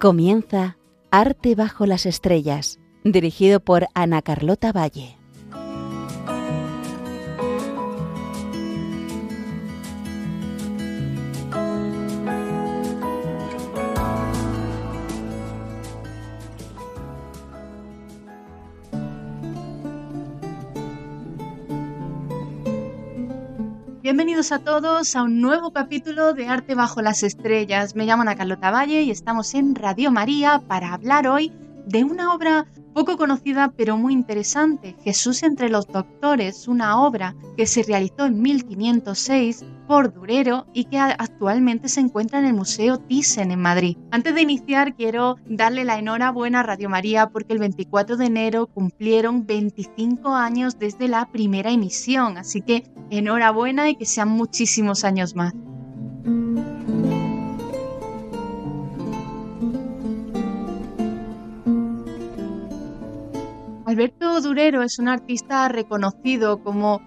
Comienza Arte bajo las estrellas, dirigido por Ana Carlota Valle. A todos a un nuevo capítulo de Arte bajo las estrellas. Me llamo Ana Carlota Valle y estamos en Radio María para hablar hoy de una obra poco conocida pero muy interesante, Jesús entre los doctores, una obra que se realizó en 1506 por Durero y que actualmente se encuentra en el Museo Thyssen en Madrid. Antes de iniciar quiero darle la enhorabuena a Radio María porque el 24 de enero cumplieron 25 años desde la primera emisión, así que enhorabuena y que sean muchísimos años más. Alberto Durero es un artista reconocido como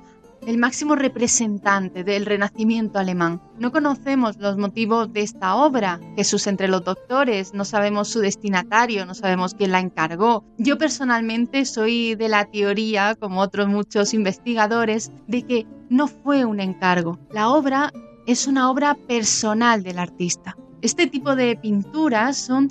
el máximo representante del Renacimiento alemán. No conocemos los motivos de esta obra, Jesús entre los doctores, no sabemos su destinatario, no sabemos quién la encargó. Yo personalmente soy de la teoría, como otros muchos investigadores, de que no fue un encargo. La obra es una obra personal del artista. Este tipo de pinturas son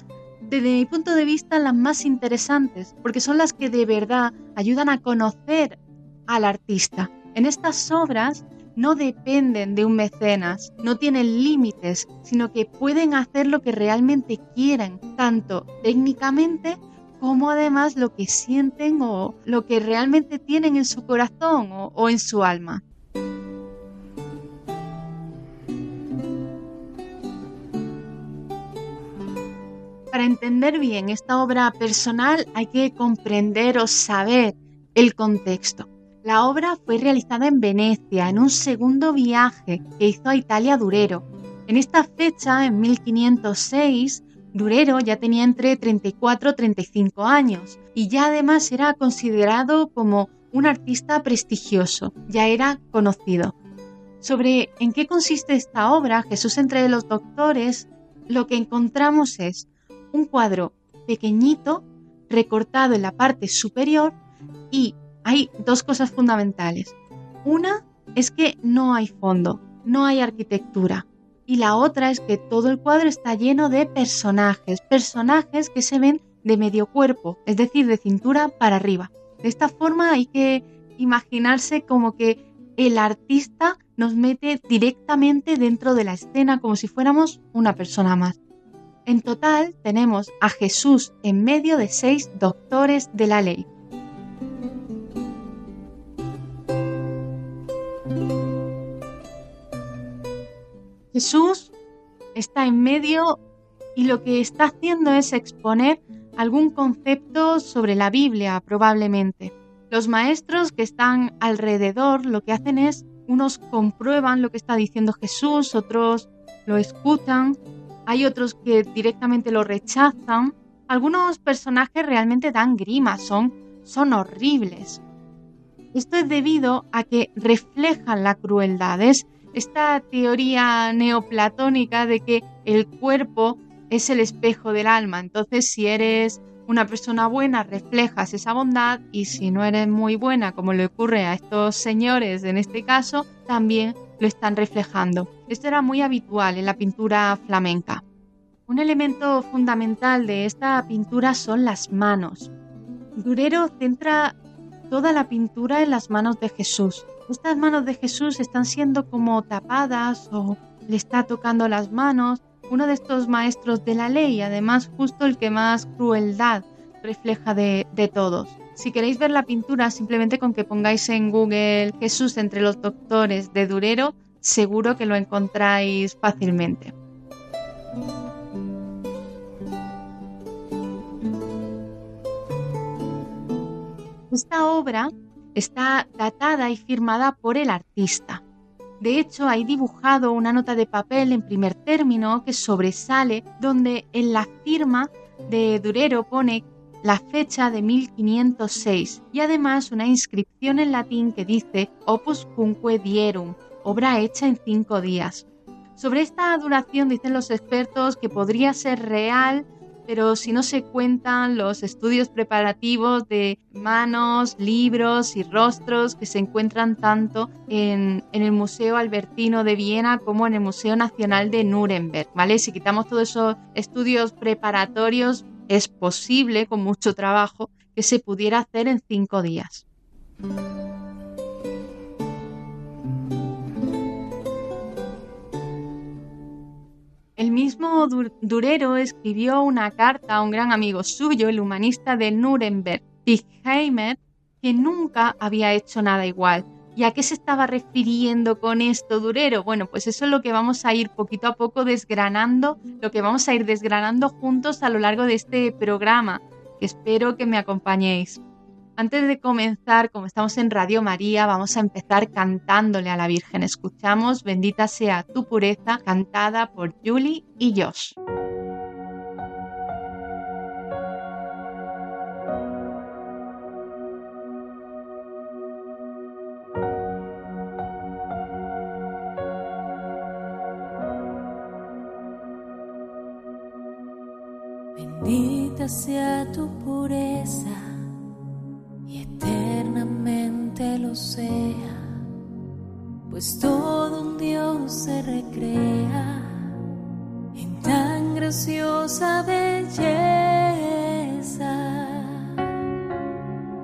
desde mi punto de vista, las más interesantes, porque son las que de verdad ayudan a conocer al artista. En estas obras no dependen de un mecenas, no tienen límites, sino que pueden hacer lo que realmente quieren, tanto técnicamente como además lo que sienten o lo que realmente tienen en su corazón o, o en su alma. Para entender bien esta obra personal hay que comprender o saber el contexto. La obra fue realizada en Venecia en un segundo viaje que hizo a Italia Durero. En esta fecha, en 1506, Durero ya tenía entre 34 y 35 años y ya además era considerado como un artista prestigioso, ya era conocido. Sobre en qué consiste esta obra, Jesús entre los doctores, lo que encontramos es un cuadro pequeñito recortado en la parte superior y hay dos cosas fundamentales. Una es que no hay fondo, no hay arquitectura. Y la otra es que todo el cuadro está lleno de personajes, personajes que se ven de medio cuerpo, es decir, de cintura para arriba. De esta forma hay que imaginarse como que el artista nos mete directamente dentro de la escena como si fuéramos una persona más. En total tenemos a Jesús en medio de seis doctores de la ley. Jesús está en medio y lo que está haciendo es exponer algún concepto sobre la Biblia probablemente. Los maestros que están alrededor lo que hacen es, unos comprueban lo que está diciendo Jesús, otros lo escuchan hay otros que directamente lo rechazan. Algunos personajes realmente dan grima, son, son horribles. Esto es debido a que reflejan la crueldad. Es esta teoría neoplatónica de que el cuerpo es el espejo del alma. Entonces, si eres una persona buena, reflejas esa bondad y si no eres muy buena, como le ocurre a estos señores en este caso, también lo están reflejando. Esto era muy habitual en la pintura flamenca. Un elemento fundamental de esta pintura son las manos. Durero centra toda la pintura en las manos de Jesús. Estas manos de Jesús están siendo como tapadas o le está tocando las manos. Uno de estos maestros de la ley, además justo el que más crueldad refleja de, de todos. Si queréis ver la pintura, simplemente con que pongáis en Google Jesús entre los doctores de Durero, seguro que lo encontráis fácilmente. Esta obra está datada y firmada por el artista. De hecho, hay dibujado una nota de papel en primer término que sobresale, donde en la firma de Durero pone la fecha de 1506 y además una inscripción en latín que dice Opus Cunque Dierum, obra hecha en cinco días. Sobre esta duración dicen los expertos que podría ser real pero si no se cuentan los estudios preparativos de manos, libros y rostros que se encuentran tanto en, en, el Museo Albertino de Viena como en el Museo Nacional de Nuremberg, ¿vale? Si quitamos todos esos estudios preparatorios, es posible, con mucho trabajo, que se pudiera hacer en cinco días. El mismo Durero escribió una carta a un gran amigo suyo, el humanista de Nuremberg, Tichheimer, que nunca había hecho nada igual. ¿Y a qué se estaba refiriendo con esto, Durero? Bueno, pues eso es lo que vamos a ir poquito a poco desgranando, lo que vamos a ir desgranando juntos a lo largo de este programa, espero que me acompañéis. Antes de comenzar, como estamos en Radio María, vamos a empezar cantándole a la Virgen. Escuchamos Bendita sea tu pureza, cantada por Julie y Josh. Bendita sea tu pureza lo sea, pues todo un Dios se recrea en tan graciosa belleza.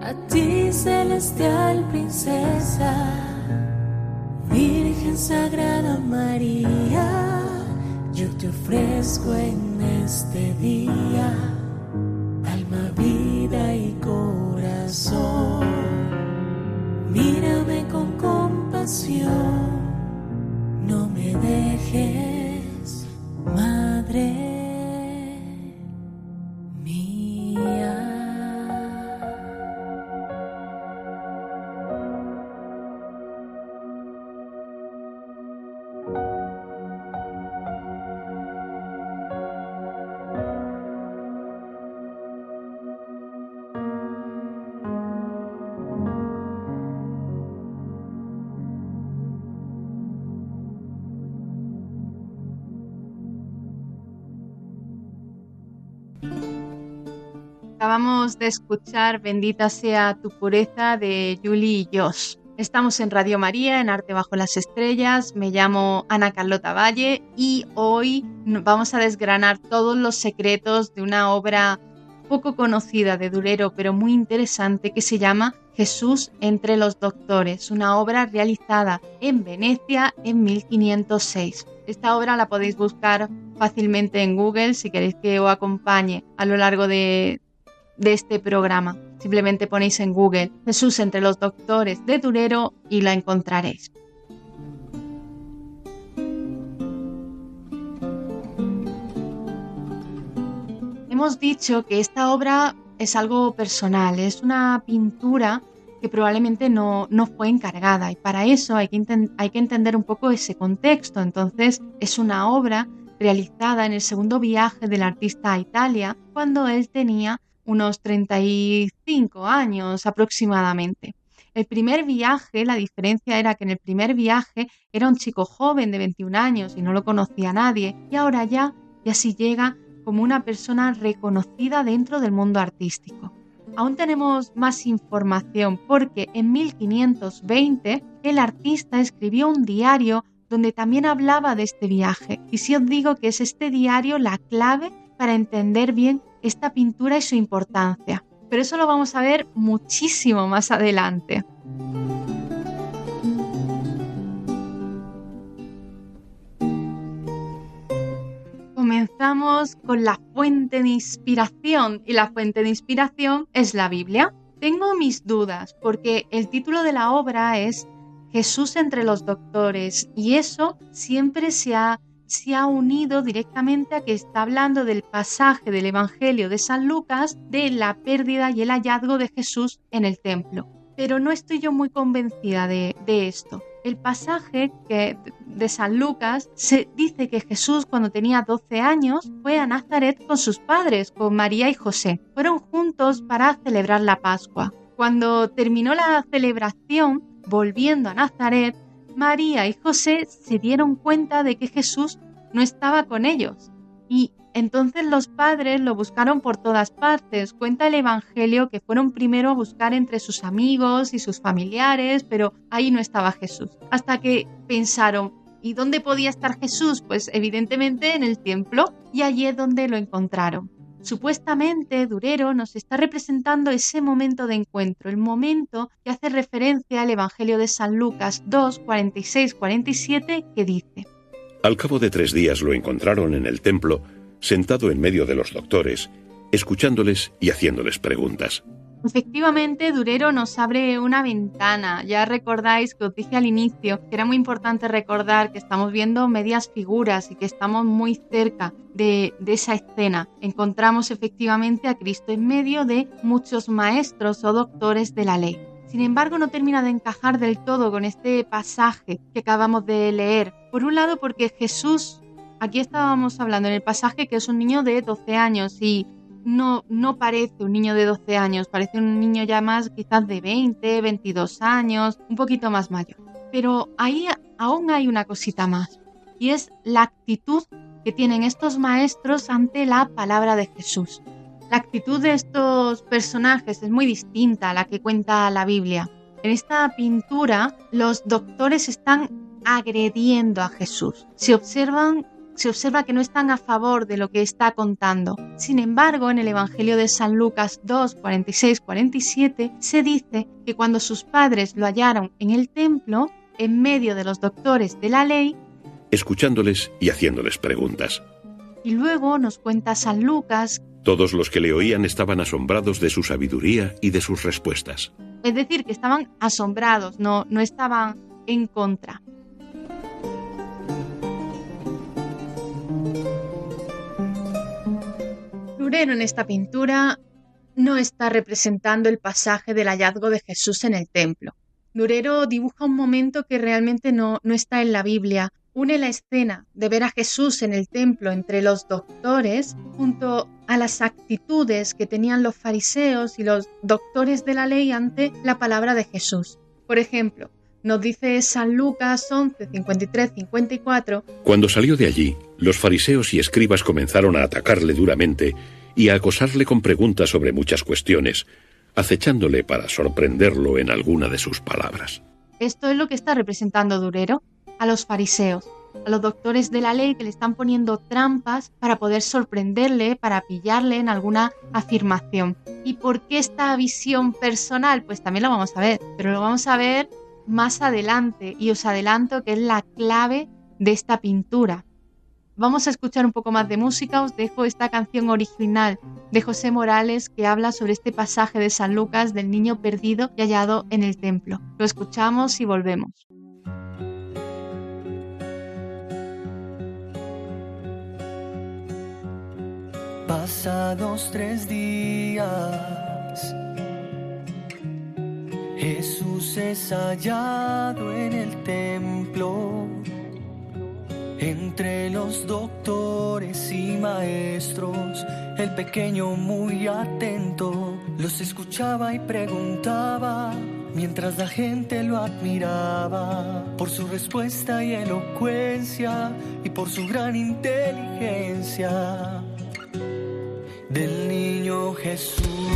A ti celestial princesa, Virgen Sagrada María, yo te ofrezco en este día de escuchar Bendita sea tu pureza de Julie y Josh. Estamos en Radio María, en Arte Bajo las Estrellas. Me llamo Ana Carlota Valle y hoy vamos a desgranar todos los secretos de una obra poco conocida de Durero, pero muy interesante, que se llama Jesús entre los doctores, una obra realizada en Venecia en 1506. Esta obra la podéis buscar fácilmente en Google si queréis que os acompañe a lo largo de, de este programa. Simplemente ponéis en Google Jesús entre los doctores de Durero y la encontraréis. Hemos dicho que esta obra es algo personal, es una pintura que probablemente no, no fue encargada y para eso hay que, hay que entender un poco ese contexto. Entonces es una obra realizada en el segundo viaje del artista a Italia cuando él tenía unos 35 años aproximadamente. El primer viaje, la diferencia era que en el primer viaje era un chico joven de 21 años y no lo conocía nadie, y ahora ya, ya sí llega como una persona reconocida dentro del mundo artístico. Aún tenemos más información porque en 1520 el artista escribió un diario donde también hablaba de este viaje. Y si os digo que es este diario la clave para entender bien esta pintura y su importancia. Pero eso lo vamos a ver muchísimo más adelante. Comenzamos con la fuente de inspiración y la fuente de inspiración es la Biblia. Tengo mis dudas porque el título de la obra es Jesús entre los doctores y eso siempre se ha se ha unido directamente a que está hablando del pasaje del Evangelio de San Lucas de la pérdida y el hallazgo de Jesús en el templo. Pero no estoy yo muy convencida de, esto. El pasaje de San Lucas se dice que Jesús cuando tenía 12 años fue a Nazaret con sus padres, con María y José. Fueron juntos para celebrar la Pascua. Cuando terminó la celebración, volviendo a Nazaret, María y José se dieron cuenta de que Jesús no estaba con ellos y Entonces los padres lo buscaron por todas partes. Cuenta el Evangelio que fueron primero a buscar entre sus amigos y sus familiares, pero ahí no estaba Jesús. Hasta que pensaron, ¿y dónde podía estar Jesús? Pues evidentemente en el templo y allí es donde lo encontraron. Supuestamente Durero nos está representando ese momento de encuentro, el momento que hace referencia al Evangelio de San Lucas 2, 46, 47, que dice, Al cabo de tres días lo encontraron en el templo, sentado en medio de los doctores, escuchándoles y haciéndoles preguntas. Efectivamente, Durero nos abre una ventana. Ya recordáis que os dije al inicio que era muy importante recordar que estamos viendo medias figuras y que estamos muy cerca de, esa escena. Encontramos efectivamente a Cristo en medio de muchos maestros o doctores de la ley. Sin embargo, no termina de encajar del todo con este pasaje que acabamos de leer. Por un lado, porque Jesús, aquí estábamos hablando en el pasaje que es un niño de 12 años y no, no parece un niño de 12 años, parece un niño ya más quizás de 20, 22 años, un poquito más mayor. Pero ahí aún hay una cosita más, y es la actitud que tienen estos maestros ante la palabra de Jesús. La actitud de estos personajes es muy distinta a la que cuenta la Biblia. En esta pintura los doctores están agrediendo a Jesús. Se observan se observa que no están a favor de lo que está contando. Sin embargo, en el Evangelio de San Lucas 2, 46, 47, se dice que cuando sus padres lo hallaron en el templo, en medio de los doctores de la ley, escuchándoles y haciéndoles preguntas. Y luego nos cuenta San Lucas, todos los que le oían estaban asombrados de su sabiduría y de sus respuestas. Es decir, que estaban asombrados, no, no estaban en contra. Durero en esta pintura no está representando el pasaje del hallazgo de Jesús en el templo. Durero dibuja un momento que realmente no, no está en la Biblia. Une la escena de ver a Jesús en el templo entre los doctores junto a las actitudes que tenían los fariseos y los doctores de la ley ante la palabra de Jesús. Por ejemplo, nos dice San Lucas 11, 53, 54. Cuando salió de allí, los fariseos y escribas comenzaron a atacarle duramente y a acosarle con preguntas sobre muchas cuestiones, acechándole para sorprenderlo en alguna de sus palabras. Esto es lo que está representando Durero a los fariseos, a los doctores de la ley que le están poniendo trampas para poder sorprenderle, para pillarle en alguna afirmación. ¿Y por qué esta visión personal? Pues también lo vamos a ver, pero lo vamos a ver más adelante y os adelanto que es la clave de esta pintura. Vamos a escuchar un poco más de música, os dejo esta canción original de José Morales que habla sobre este pasaje de San Lucas del niño perdido y hallado en el templo. Lo escuchamos y volvemos. Pasados tres días Jesús es hallado en el templo, entre los doctores y maestros, el pequeño muy atento los escuchaba y preguntaba, mientras la gente lo admiraba por su respuesta y elocuencia y por su gran inteligencia del niño Jesús.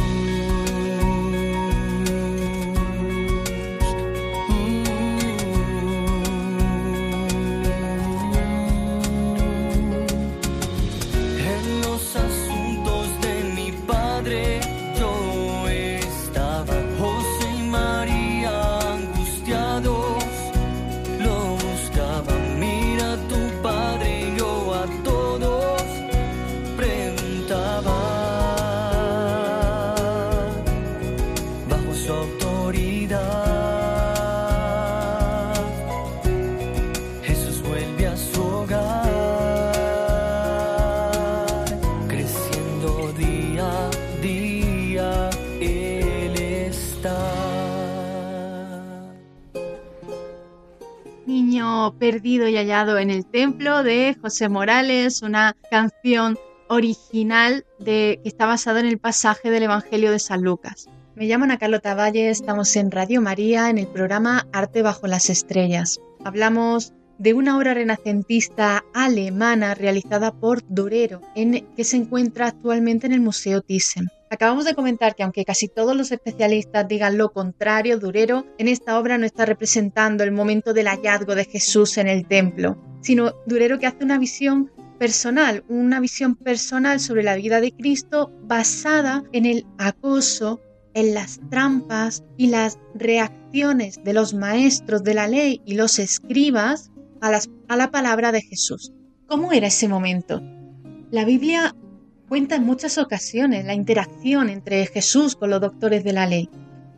Perdido y hallado en el templo de José Morales, una canción original de, que está basada en el pasaje del Evangelio de San Lucas. Me llamo Ana Carlota Valle, estamos en Radio María en el programa Arte bajo las estrellas. Hablamos de una obra renacentista alemana realizada por Durero, en, que se encuentra actualmente en el Museo Thyssen. Acabamos de comentar que aunque casi todos los especialistas digan lo contrario, Durero en esta obra no está representando el momento del hallazgo de Jesús en el templo, sino Durero que hace una visión personal, una visión personal sobre la vida de Cristo basada en el acoso, en las trampas y las reacciones de los maestros de la ley y los escribas a, la palabra de Jesús. ¿Cómo era ese momento? La Biblia cuenta en muchas ocasiones la interacción entre Jesús con los doctores de la ley.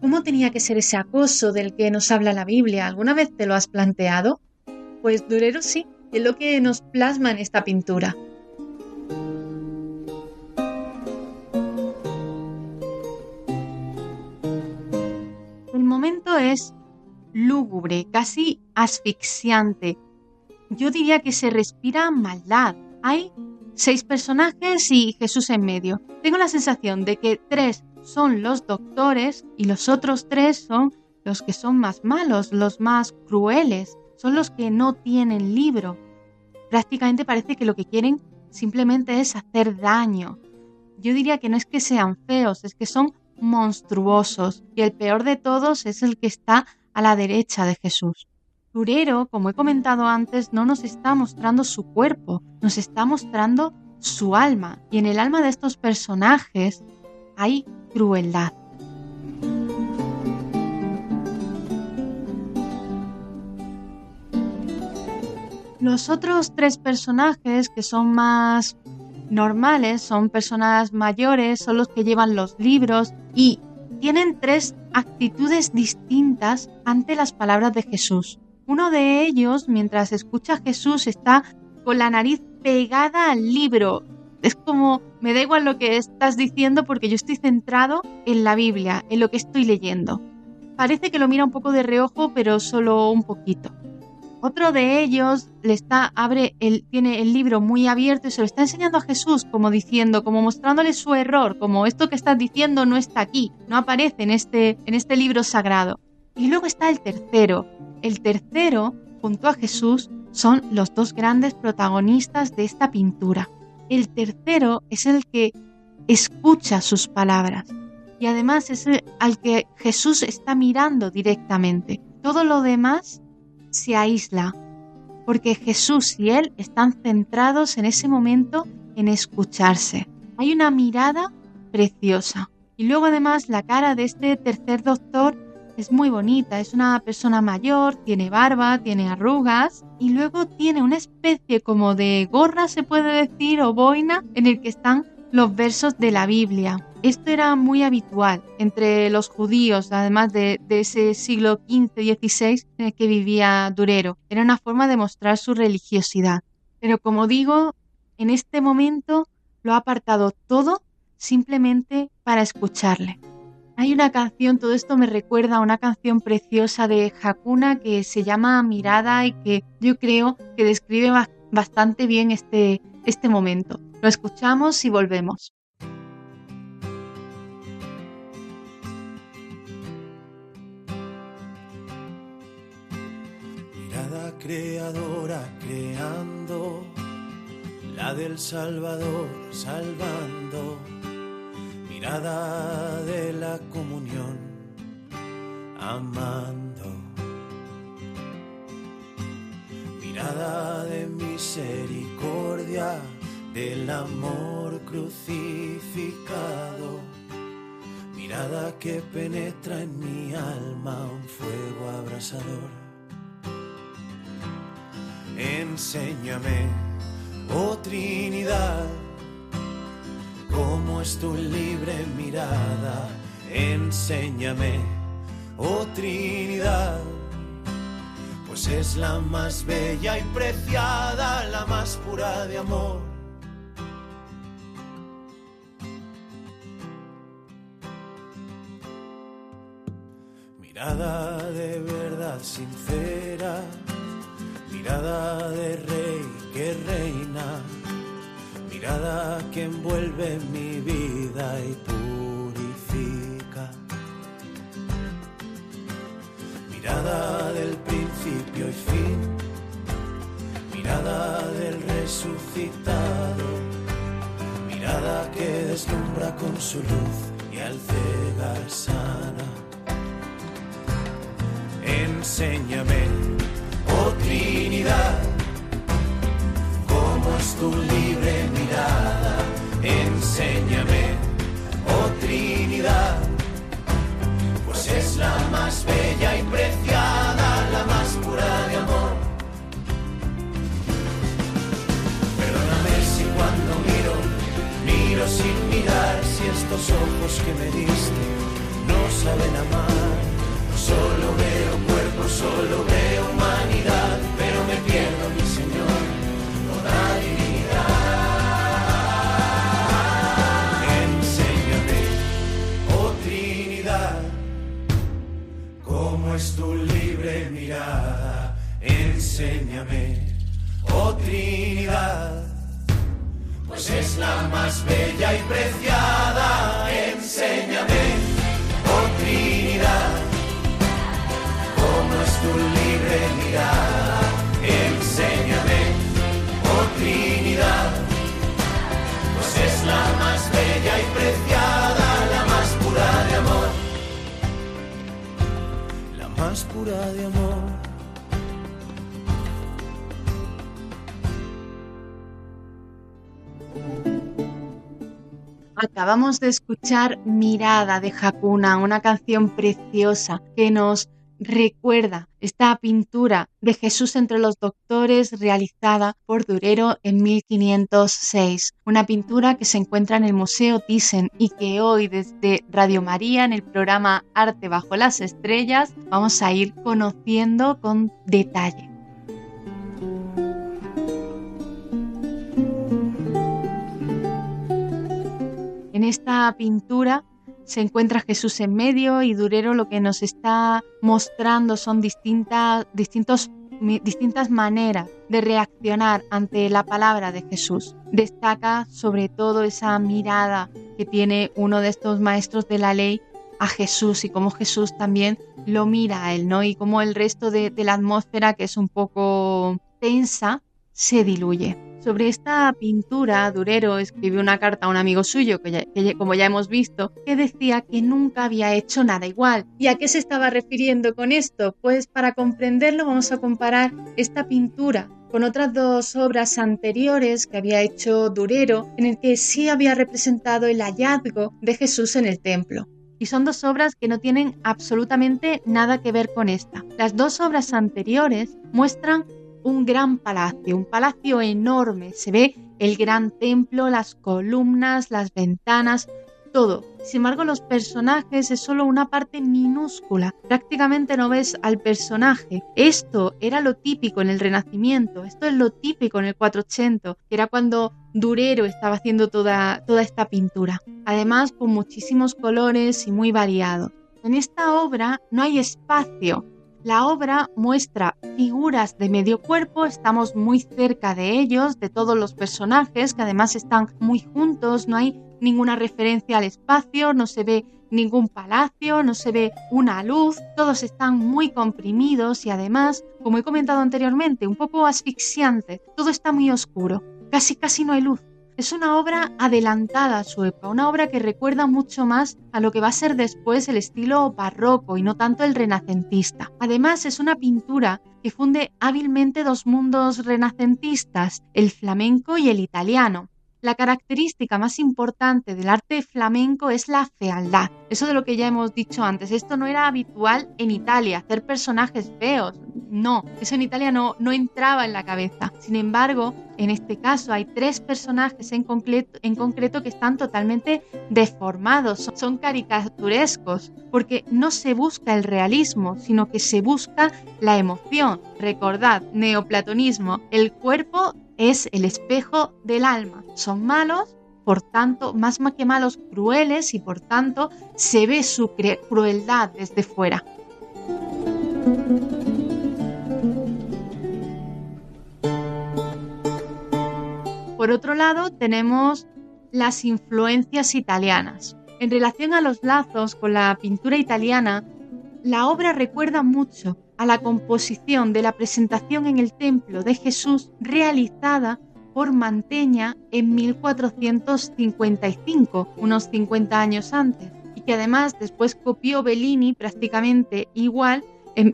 ¿Cómo tenía que ser ese acoso del que nos habla la Biblia? ¿Alguna vez te lo has planteado? Pues Durero sí, es lo que nos plasma en esta pintura. El momento es lúgubre, casi asfixiante. Yo diría que se respira maldad. Hay seis personajes y Jesús en medio. Tengo la sensación de que tres son los doctores y los otros tres son los que son más malos, los más crueles, son los que no tienen libro. Prácticamente parece que lo que quieren simplemente es hacer daño. Yo diría que no es que sean feos, es que son monstruosos y el peor de todos es el que está a la derecha de Jesús. Durero, como he comentado antes, no nos está mostrando su cuerpo, nos está mostrando su alma. Y en el alma de estos personajes hay crueldad. Los otros tres personajes que son más normales, son personas mayores, son los que llevan los libros y tienen tres actitudes distintas ante las palabras de Jesús. Uno de ellos, mientras escucha a Jesús, está con la nariz pegada al libro. Es como, me da igual lo que estás diciendo porque yo estoy centrado en la Biblia, en lo que estoy leyendo. Parece que lo mira un poco de reojo, pero solo un poquito. Otro de ellos le está, abre el, tiene el libro muy abierto y se lo está enseñando a Jesús, como diciendo, como mostrándole su error, como esto que estás diciendo no está aquí, no aparece en este, en este libro sagrado. Y luego está el tercero. El tercero, junto a Jesús, son los dos grandes protagonistas de esta pintura. El tercero es el que escucha sus palabras y además es el al que Jesús está mirando directamente. Todo lo demás se aísla porque Jesús y él están centrados en ese momento en escucharse. Hay una mirada preciosa. Y luego además la cara de este tercer doctor es muy bonita, es una persona mayor, tiene barba, tiene arrugas y luego tiene una especie como de gorra, se puede decir, o boina, en el que están los versos de la Biblia. Esto era muy habitual entre los judíos, además de, ese siglo XV-XVI en el que vivía Durero. Era una forma de mostrar su religiosidad. Pero como digo, en este momento lo ha apartado todo simplemente para escucharle. Hay una canción, todo esto me recuerda a una canción preciosa de Hakuna que se llama Mirada y que yo creo que describe bastante bien este, este momento. Lo escuchamos y volvemos. Mirada creadora creando, la del Salvador salvando mirada de la comunión, amando. Mirada de misericordia, del amor crucificado. Mirada que penetra en mi alma un fuego abrasador. Enséñame, oh Trinidad cómo es tu libre mirada. Enséñame, oh Trinidad, pues es la más bella y preciada, la más pura de amor. Mirada de verdad sincera, mirada de rey que reina mirada que envuelve mi vida y purifica. Mirada del principio y fin, resucitado, mirada que deslumbra con su luz y al cegar sana. Enséñame, oh Trinidad, cómo es tu libre mirada. Enséñame, oh Trinidad, pues es la más bella y preciada, la más pura de amor. Perdóname si cuando miro, miro sin mirar si estos ojos que me diste no saben amar. Solo veo cuerpo, solo veo humanidad, pero me pierdo, mi es tu libre mirada. Enséñame, oh Trinidad, pues es la más bella y preciada. Enséñame, Acabamos de escuchar Mirada de Hakuna, una canción preciosa que nos recuerda esta pintura de Jesús entre los doctores realizada por Durero en 1506. Una pintura que se encuentra en el Museo Thyssen y que hoy desde Radio María en el programa Arte bajo las estrellas vamos a ir conociendo con detalle. Esta pintura se encuentra Jesús en medio y Durero lo que nos está mostrando son distintas, distintos, distintas maneras de reaccionar ante la palabra de Jesús. Destaca sobre todo esa mirada que tiene uno de estos maestros de la ley a Jesús y cómo Jesús también lo mira a él, ¿no? Y cómo el resto de la atmósfera, que es un poco tensa, se diluye. Sobre esta pintura, Durero escribió una carta a un amigo suyo, que, ya- que como ya hemos visto, que decía que nunca había hecho nada igual. ¿Y a qué se estaba refiriendo con esto? Pues para comprenderlo vamos a comparar esta pintura con otras dos obras anteriores que había hecho Durero, en el que sí había representado el hallazgo de Jesús en el templo. Y son dos obras que no tienen absolutamente nada que ver con esta. Las dos obras anteriores muestran un gran palacio, un palacio enorme. Se ve el gran templo, las columnas, las ventanas, todo. Sin embargo, los personajes es solo una parte minúscula. Prácticamente no ves al personaje. Esto era lo típico en el Renacimiento. Esto es lo típico en el 480, que era cuando Durero estaba haciendo toda, toda esta pintura. Además, con muchísimos colores y muy variados. En esta obra no hay espacio. La obra muestra figuras de medio cuerpo, estamos muy cerca de ellos, de todos los personajes, que además están muy juntos, no hay ninguna referencia al espacio, no se ve ningún palacio, no se ve una luz, todos están muy comprimidos y además, como he comentado anteriormente, un poco asfixiante, todo está muy oscuro, casi casi no hay luz. Es una obra adelantada a su época, una obra que recuerda mucho más a lo que va a ser después el estilo barroco y no tanto el renacentista. Además, es una pintura que funde hábilmente dos mundos renacentistas, el flamenco y el italiano. La característica más importante del arte flamenco es la fealdad. Eso de lo que ya hemos dicho antes. Esto no era habitual en Italia, hacer personajes feos. No, eso en Italia no, no entraba en la cabeza. Sin embargo, en este caso hay tres personajes en concreto, que están totalmente deformados, son, son caricaturescos, porque no se busca el realismo, sino que se busca la emoción. Recordad, neoplatonismo, el cuerpo es el espejo del alma. Son malos, por tanto, más que malos, crueles y por tanto se ve su crueldad desde fuera. Por otro lado, tenemos las influencias italianas. En relación a los lazos con la pintura italiana, la obra recuerda mucho la composición de la presentación en el templo de Jesús realizada por Manteña en 1455, unos 50 años antes, y que además después copió Bellini prácticamente igual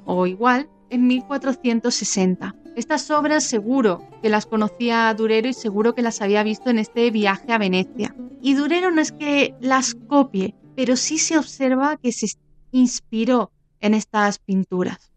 o igual en 1460. Estas obras seguro que las conocía Durero y seguro que las había visto en este viaje a Venecia. Y Durero no es que las copie, pero sí se observa que se inspiró en estas pinturas.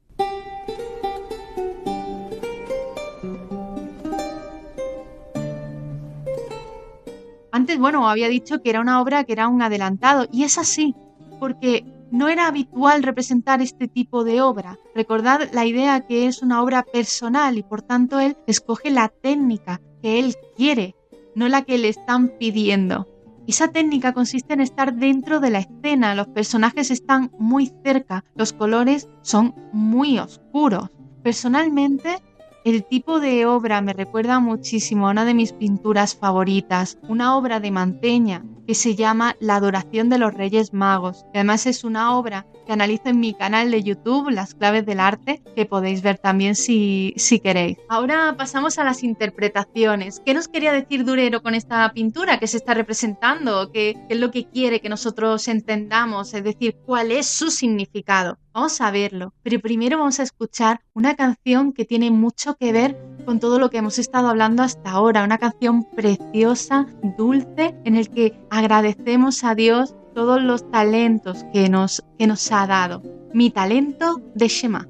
Antes, bueno, había dicho que era una obra que era un adelantado, y es así, porque no era habitual representar este tipo de obra. Recordad la idea que es una obra personal y por tanto él escoge la técnica que él quiere, no la que le están pidiendo. Esa técnica consiste en estar dentro de la escena, los personajes están muy cerca, los colores son muy oscuros. Personalmente, el tipo de obra me recuerda muchísimo a una de mis pinturas favoritas, una obra de Manteña que se llama La adoración de los Reyes Magos. Además es una obra que analizo en mi canal de YouTube, Las claves del arte, que podéis ver también si, si queréis. Ahora pasamos a las interpretaciones. ¿Qué nos quería decir Durero con esta pintura que se está representando? ¿Qué, qué es lo que quiere que nosotros entendamos? Es decir, ¿cuál es su significado? Vamos a verlo, pero primero vamos a escuchar una canción que tiene mucho que ver con todo lo que hemos estado hablando hasta ahora, una canción preciosa, dulce, en el que agradecemos a Dios todos los talentos que nos, que nos ha dado. Mi talento de Shema.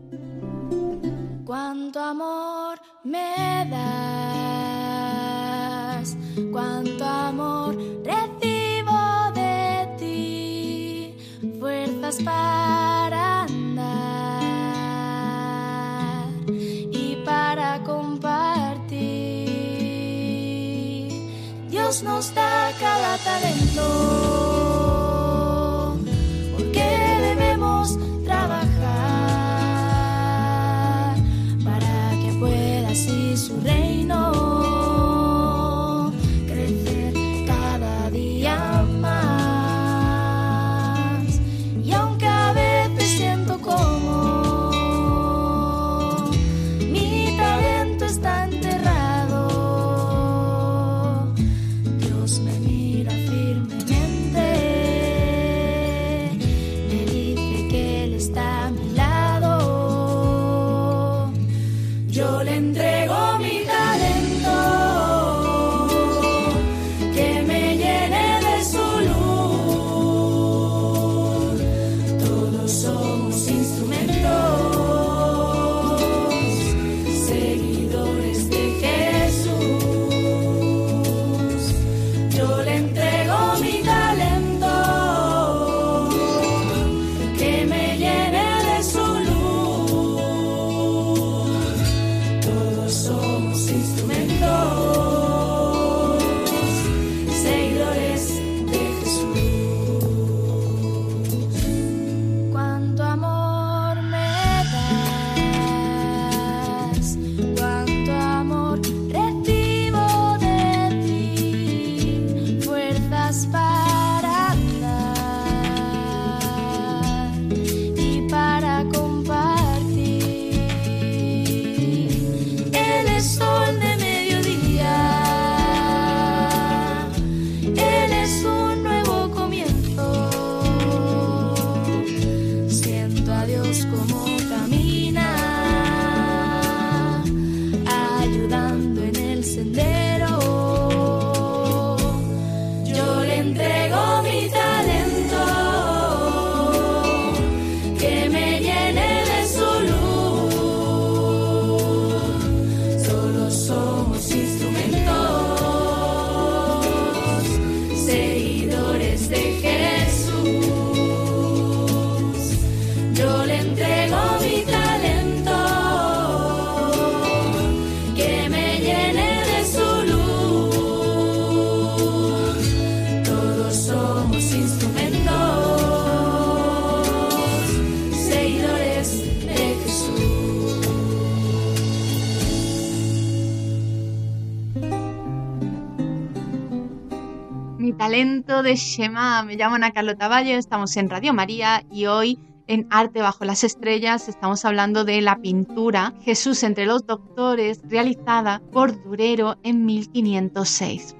Cuánto amor me das, cuánto amor recibo de ti, fuerzas para Nos da cada talento, porque debemos trabajar para que pueda así su reino Yo De Shema. Me llamo Ana Carlota Valle, estamos en Radio María y hoy en Arte bajo las estrellas estamos hablando de la pintura Jesús entre los doctores realizada por Durero en 1506.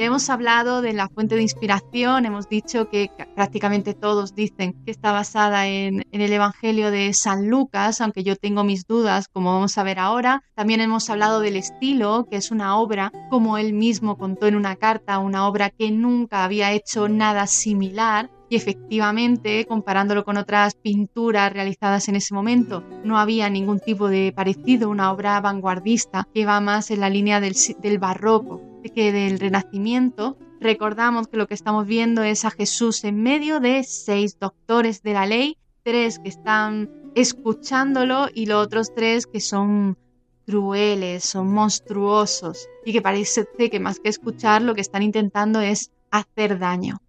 Ya hemos hablado de la fuente de inspiración, hemos dicho que prácticamente todos dicen que está basada en, el Evangelio de San Lucas, aunque yo tengo mis dudas, como vamos a ver ahora. También hemos hablado del estilo, que es una obra, como él mismo contó en una carta, una obra que nunca había hecho nada similar y efectivamente, comparándolo con otras pinturas realizadas en ese momento, no había ningún tipo de parecido, una obra vanguardista que va más en la línea del barroco que del Renacimiento, recordamos que lo que estamos viendo es a Jesús en medio de seis doctores de la ley, tres que están escuchándolo y los otros tres que son crueles, son monstruosos y que parece que más que escuchar lo que están intentando es hacer daño.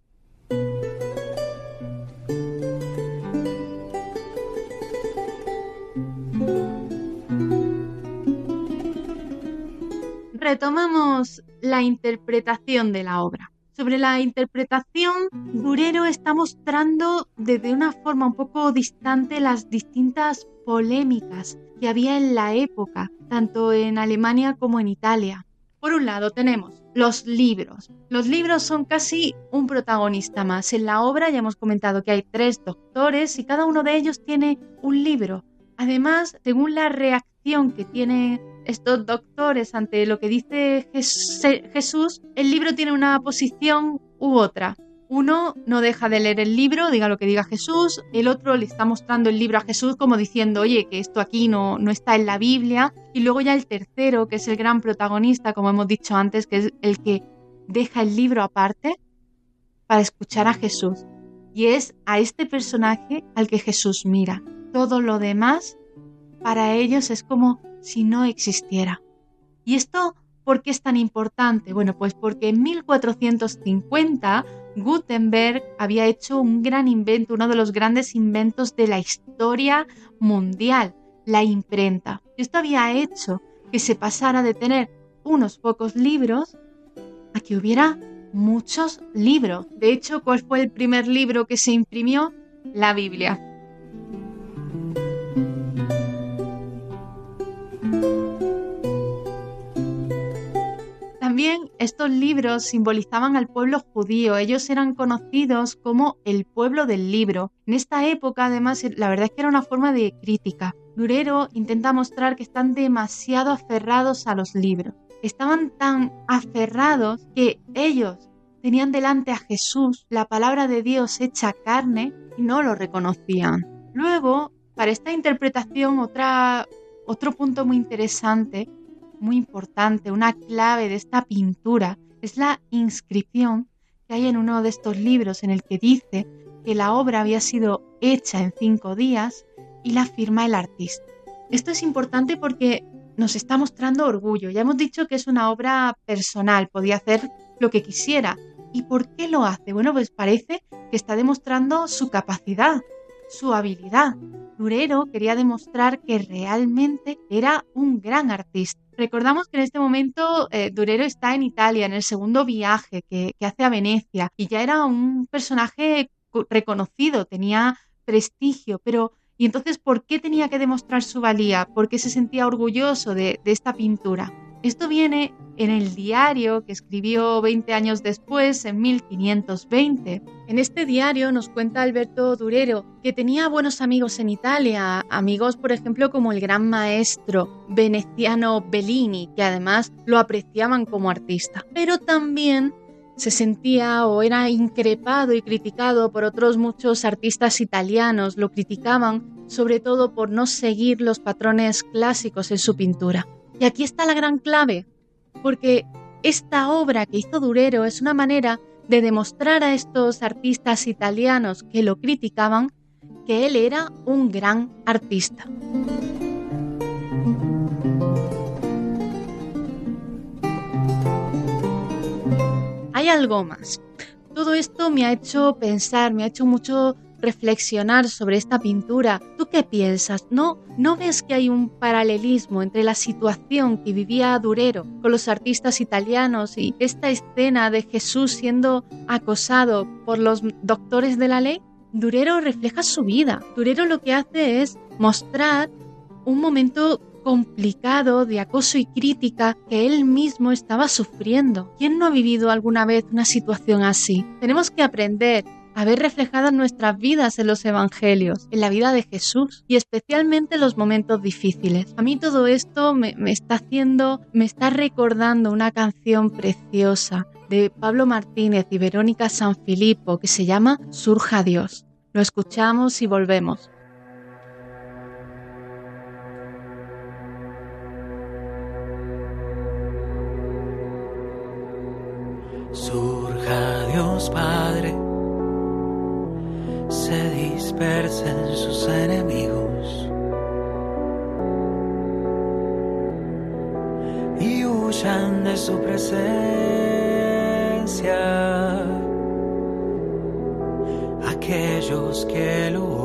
retomamos la interpretación de la obra. Sobre la interpretación, Durero está mostrando desde una forma un poco distante las distintas polémicas que había en la época, tanto en Alemania como en Italia. Por un lado tenemos los libros. Los libros son casi un protagonista más. En la obra ya hemos comentado que hay tres doctores y cada uno de ellos tiene un libro. Además, según la reacción que tiene estos doctores ante lo que dice Jesús, el libro tiene una posición u otra. Uno no deja de leer el libro, diga lo que diga Jesús, el otro le está mostrando el libro a Jesús como diciendo, oye, que esto aquí no, no está en la Biblia. Y luego ya el tercero, que es el gran protagonista, como hemos dicho antes, que es el que deja el libro aparte para escuchar a Jesús. Y es a este personaje al que Jesús mira. Todo lo demás para ellos es como si no existiera. ¿Y esto por qué es tan importante? Bueno, pues porque en 1450 Gutenberg había hecho un gran invento, uno de los grandes inventos de la historia mundial, la imprenta. Esto había hecho que se pasara de tener unos pocos libros a que hubiera muchos libros. De hecho, ¿cuál fue el primer libro que se imprimió? La Biblia. Estos libros simbolizaban al pueblo judío, ellos eran conocidos como el pueblo del libro. En esta época, además, la verdad es que era una forma de crítica. Durero intenta mostrar que están demasiado aferrados a los libros. Estaban tan aferrados que ellos tenían delante a Jesús, la palabra de Dios hecha carne, y no lo reconocían. Luego, para esta interpretación, otra, otro punto muy interesante muy importante, una clave de esta pintura, es la inscripción que hay en uno de estos libros en el que dice que la obra había sido hecha en cinco días y la firma el artista. Esto es importante porque nos está mostrando orgullo. Ya hemos dicho que es una obra personal, podía hacer lo que quisiera. ¿Y por qué lo hace? Bueno, pues parece que está demostrando su capacidad, su habilidad. Durero quería demostrar que realmente era un gran artista. Recordamos que en este momento eh, Durero está en Italia, en el segundo viaje que, hace a Venecia, y ya era un personaje reconocido, tenía prestigio, pero ¿y entonces por qué tenía que demostrar su valía? ¿Por qué se sentía orgulloso de esta pintura? Esto viene en el diario que escribió 20 años después, en 1520. En este diario nos cuenta Alberto Durero que tenía buenos amigos en Italia, amigos por ejemplo como el gran maestro veneciano Bellini, que además lo apreciaban como artista, pero también se sentía o era increpado y criticado por otros muchos artistas italianos, lo criticaban sobre todo por no seguir los patrones clásicos en su pintura. Y aquí está la gran clave, porque esta obra que hizo Durero es una manera de demostrar a estos artistas italianos que lo criticaban que él era un gran artista. Hay algo más. Todo esto me ha hecho pensar, me ha hecho mucho reflexionar sobre esta pintura. ¿Tú qué piensas? ¿No, ¿No ves que hay un paralelismo entre la situación que vivía Durero con los artistas italianos y esta escena de Jesús siendo acosado por los doctores de la ley? Durero refleja su vida. Durero lo que hace es mostrar un momento complicado de acoso y crítica que él mismo estaba sufriendo. ¿Quién no ha vivido alguna vez una situación así? Tenemos que aprender a ver reflejadas nuestras vidas en los evangelios, en la vida de Jesús y especialmente en los momentos difíciles. A mí todo esto me, me está haciendo, me está recordando una canción preciosa de Pablo Martínez y Verónica Sanfilippo que se llama Surja Dios. Lo escuchamos y volvemos. Surja Dios Padre, se dispersen sus enemigos. Y huyan de su presencia. Aquellos que lo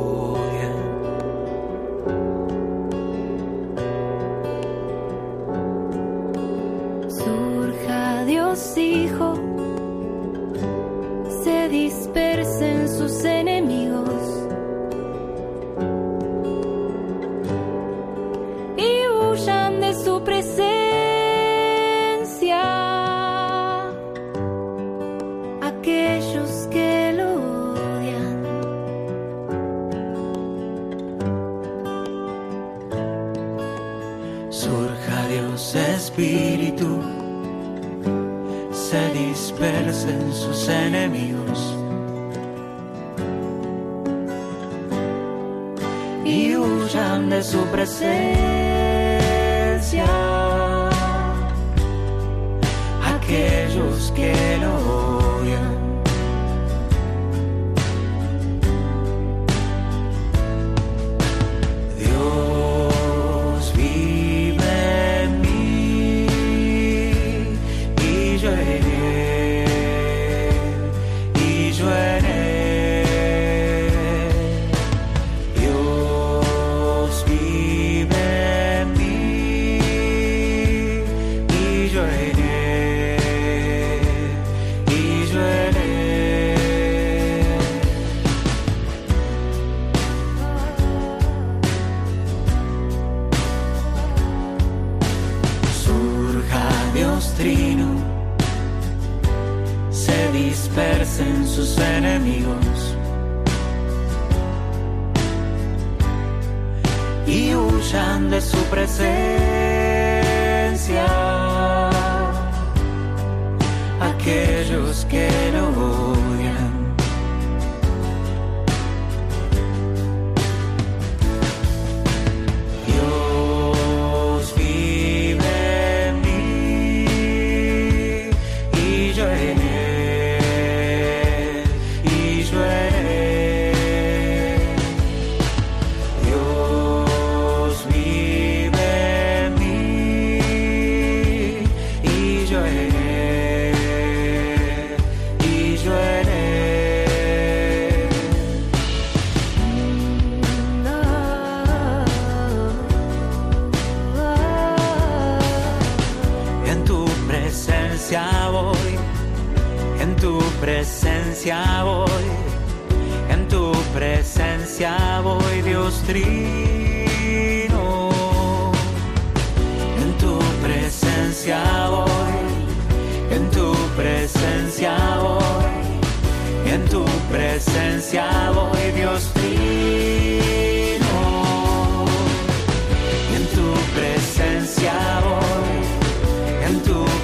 en tu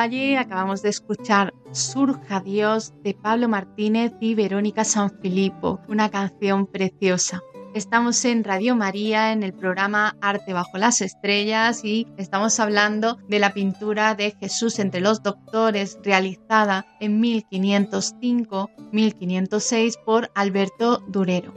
Valle, acabamos de escuchar Surja Dios de Pablo Martínez y Verónica Sanfilippo, una canción preciosa. Estamos en Radio María en el programa Arte bajo las estrellas y estamos hablando de la pintura de Jesús entre los doctores realizada en 1505-1506 por Alberto Durero.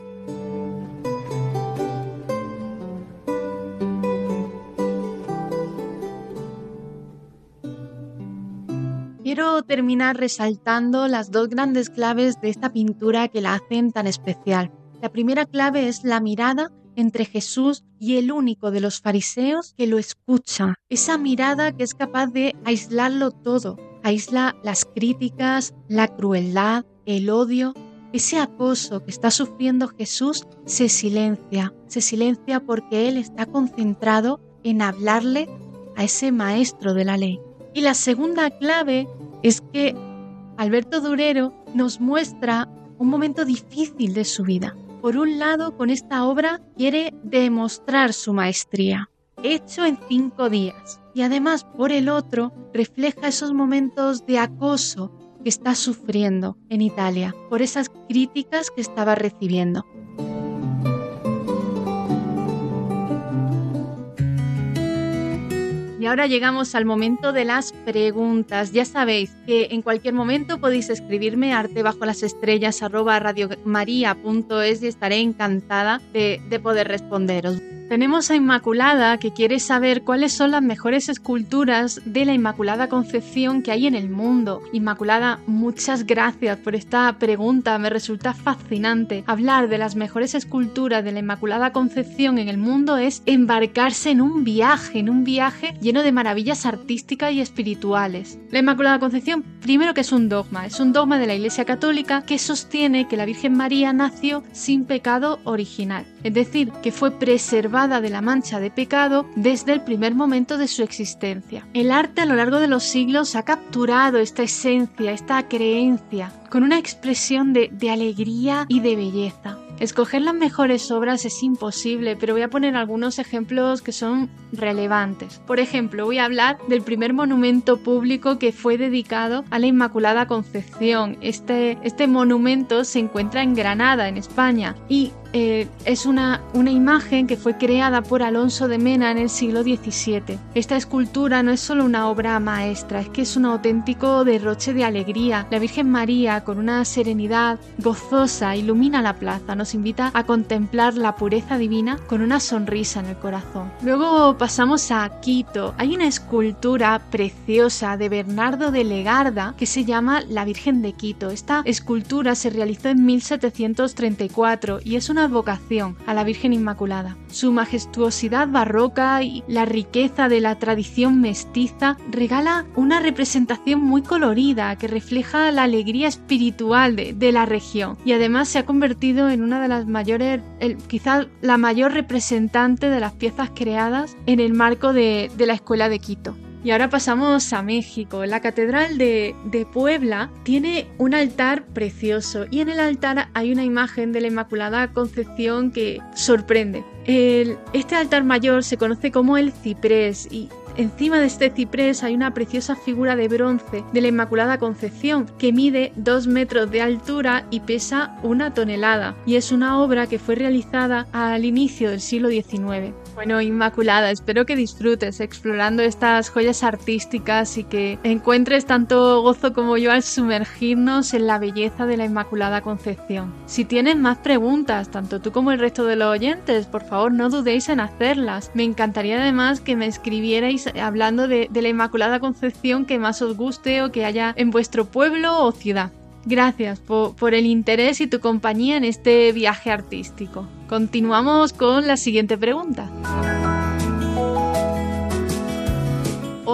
Quiero terminar resaltando las dos grandes claves de esta pintura que la hacen tan especial. La primera clave es la mirada entre Jesús y el único de los fariseos que lo escucha. Esa mirada que es capaz de aislarlo todo. Aísla las críticas, la crueldad, el odio. Ese acoso que está sufriendo Jesús se silencia. Se silencia porque Él está concentrado en hablarle a ese maestro de la ley. Y la segunda clave es que Alberto Durero nos muestra un momento difícil de su vida por un lado, con esta obra quiere demostrar su maestría, hecho en cinco días, y además, por el otro, refleja esos momentos de acoso que está sufriendo en Italia por esas críticas que estaba recibiendo. Y ahora llegamos al momento de las preguntas. Ya sabéis que en cualquier momento podéis escribirme arte bajo las estrellas arroba radiomaria.es y estaré encantada de, de poder responderos. Tenemos a Inmaculada que quiere saber cuáles son las mejores esculturas de la Inmaculada Concepción que hay en el mundo. Inmaculada, muchas gracias por esta pregunta, me resulta fascinante. Hablar de las mejores esculturas de la Inmaculada Concepción en el mundo es embarcarse en un viaje, en un viaje lleno de maravillas artísticas y espirituales. La Inmaculada Concepción, primero que es un dogma, es un dogma de la Iglesia Católica que sostiene que la Virgen María nació sin pecado original, es decir, que fue preservada de la mancha de pecado desde el primer momento de su existencia. El arte a lo largo de los siglos ha capturado esta esencia, esta creencia, con una expresión de, alegría y de belleza. Escoger las mejores obras es imposible, pero voy a poner algunos ejemplos que son relevantes. Por ejemplo, voy a hablar del primer monumento público que fue dedicado a la Inmaculada Concepción. Este, este monumento se encuentra en Granada, en España, y eh, es una, una imagen que fue creada por Alonso de Mena en el siglo XVII. Esta escultura no es solo una obra maestra, es que es un auténtico derroche de alegría. La Virgen María, con una serenidad gozosa, ilumina la plaza, nos invita a contemplar la pureza divina con una sonrisa en el corazón. Luego pasamos a Quito. Hay una escultura preciosa de Bernardo de Legarda que se llama La Virgen de Quito. Esta escultura se realizó en 1734 y es una vocación a la Virgen Inmaculada. Su majestuosidad barroca y la riqueza de la tradición mestiza regala una representación muy colorida que refleja la alegría espiritual de, la región y además se ha convertido en una de las mayores, quizás la mayor representante de las piezas creadas en el marco de la Escuela de Quito. Y ahora pasamos a México. La Catedral de, Puebla tiene un altar precioso y en el altar hay una imagen de la Inmaculada Concepción que sorprende. este altar mayor se conoce como el ciprés y Encima de este ciprés hay una preciosa figura de bronce de la Inmaculada Concepción que mide 2 metros de altura y pesa una tonelada y es una obra que fue realizada al inicio del siglo XIX. Bueno, Inmaculada, espero que disfrutes explorando estas joyas artísticas y que encuentres tanto gozo como yo al sumergirnos en la belleza de la Inmaculada Concepción. Si tienes más preguntas, tanto tú como el resto de los oyentes, por favor no dudéis en hacerlas. Me encantaría además que me escribierais hablando de, la Inmaculada Concepción que más os guste o que haya en vuestro pueblo o ciudad. Gracias por, el interés y tu compañía en este viaje artístico. Continuamos con la siguiente pregunta.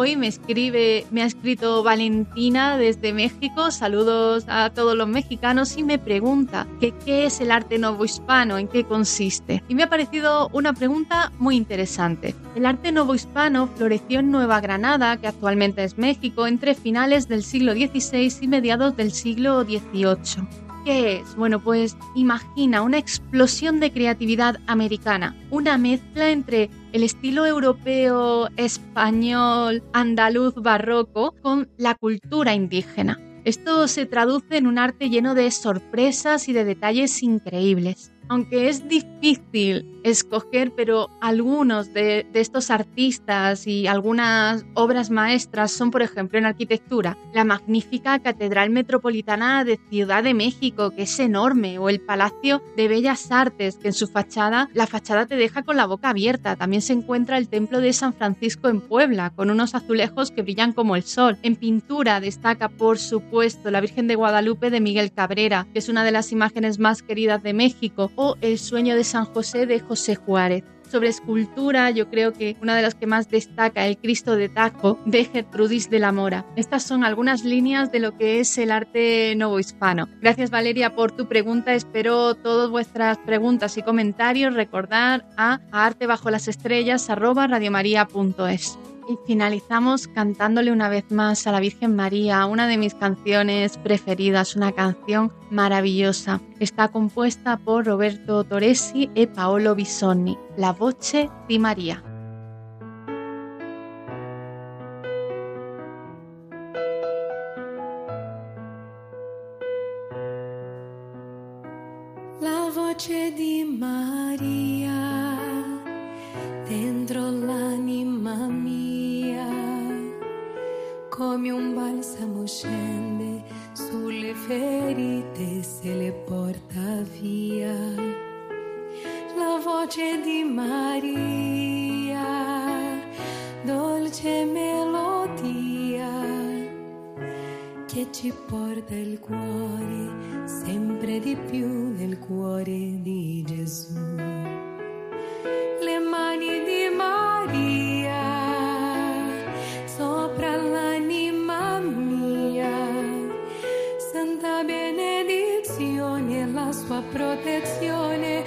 Hoy me escribe, me ha escrito Valentina desde México, saludos a todos los mexicanos y me pregunta qué es el arte novohispano, en qué consiste. Y me ha parecido una pregunta muy interesante. El arte novohispano floreció en Nueva Granada, que actualmente es México, entre finales del siglo XVI y mediados del siglo XVIII. ¿Qué es? Bueno, pues imagina una explosión de creatividad americana, una mezcla entre el estilo europeo, español, andaluz, barroco con la cultura indígena. Esto se traduce en un arte lleno de sorpresas y de detalles increíbles aunque es difícil escoger, pero algunos de, estos artistas y algunas obras maestras son, por ejemplo, en arquitectura, la magnífica Catedral Metropolitana de Ciudad de México, que es enorme, o el Palacio de Bellas Artes, que en su fachada, la fachada te deja con la boca abierta. También se encuentra el Templo de San Francisco en Puebla, con unos azulejos que brillan como el sol. En pintura destaca, por supuesto, la Virgen de Guadalupe de Miguel Cabrera, que es una de las imágenes más queridas de México, o El sueño de San José de José Juárez. Sobre escultura, yo creo que una de las que más destaca, el Cristo de Tajo de Gertrudis de la Mora. Estas son algunas líneas de lo que es el arte novohispano. Gracias Valeria por tu pregunta. Espero todas vuestras preguntas y comentarios. Recordar a, artebajolasestrellas@radiomaria.es y finalizamos cantándole una vez más a la Virgen María una de mis canciones preferidas, una canción maravillosa. Está compuesta por Roberto Toresi e Paolo Bisonni, La voce di María. La voce di María dentro l'anima mia, come un balsamo scende sulle ferite se le porta via. La voce di Maria, dolce melodia, che ci porta il cuore sempre di più nel cuore di Gesù le mani di Maria protezione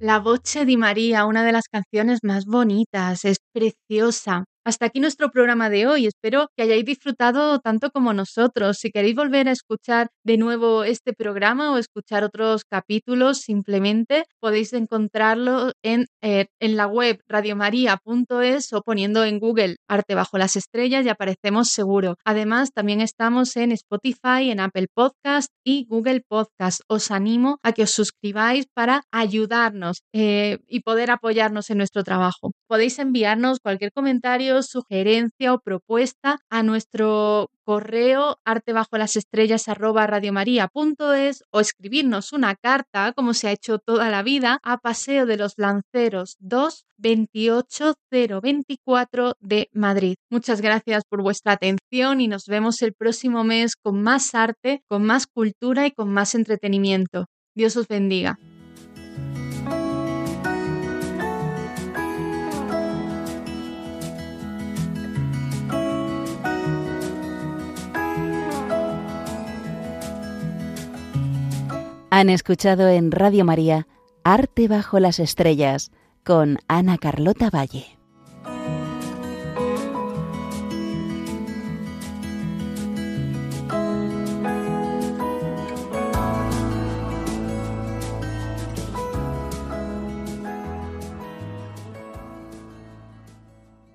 La Voce di María, una de las canciones más bonitas, es preciosa. Hasta aquí nuestro programa de hoy. Espero que hayáis disfrutado tanto como nosotros. Si queréis volver a escuchar de nuevo este programa o escuchar otros capítulos, simplemente podéis encontrarlo en, eh, en la web radiomaria.es o poniendo en Google Arte bajo las estrellas y aparecemos seguro. Además, también estamos en Spotify, en Apple Podcast y Google Podcast. Os animo a que os suscribáis para ayudarnos eh, y poder apoyarnos en nuestro trabajo. Podéis enviarnos cualquier comentario sugerencia o propuesta a nuestro correo arte bajo las estrellas arroba radiomaria.es o escribirnos una carta, como se ha hecho toda la vida, a Paseo de los Lanceros 2 28024 de Madrid. Muchas gracias por vuestra atención y nos vemos el próximo mes con más arte, con más cultura y con más entretenimiento. Dios os bendiga. Han escuchado en Radio María Arte bajo las estrellas con Ana Carlota Valle.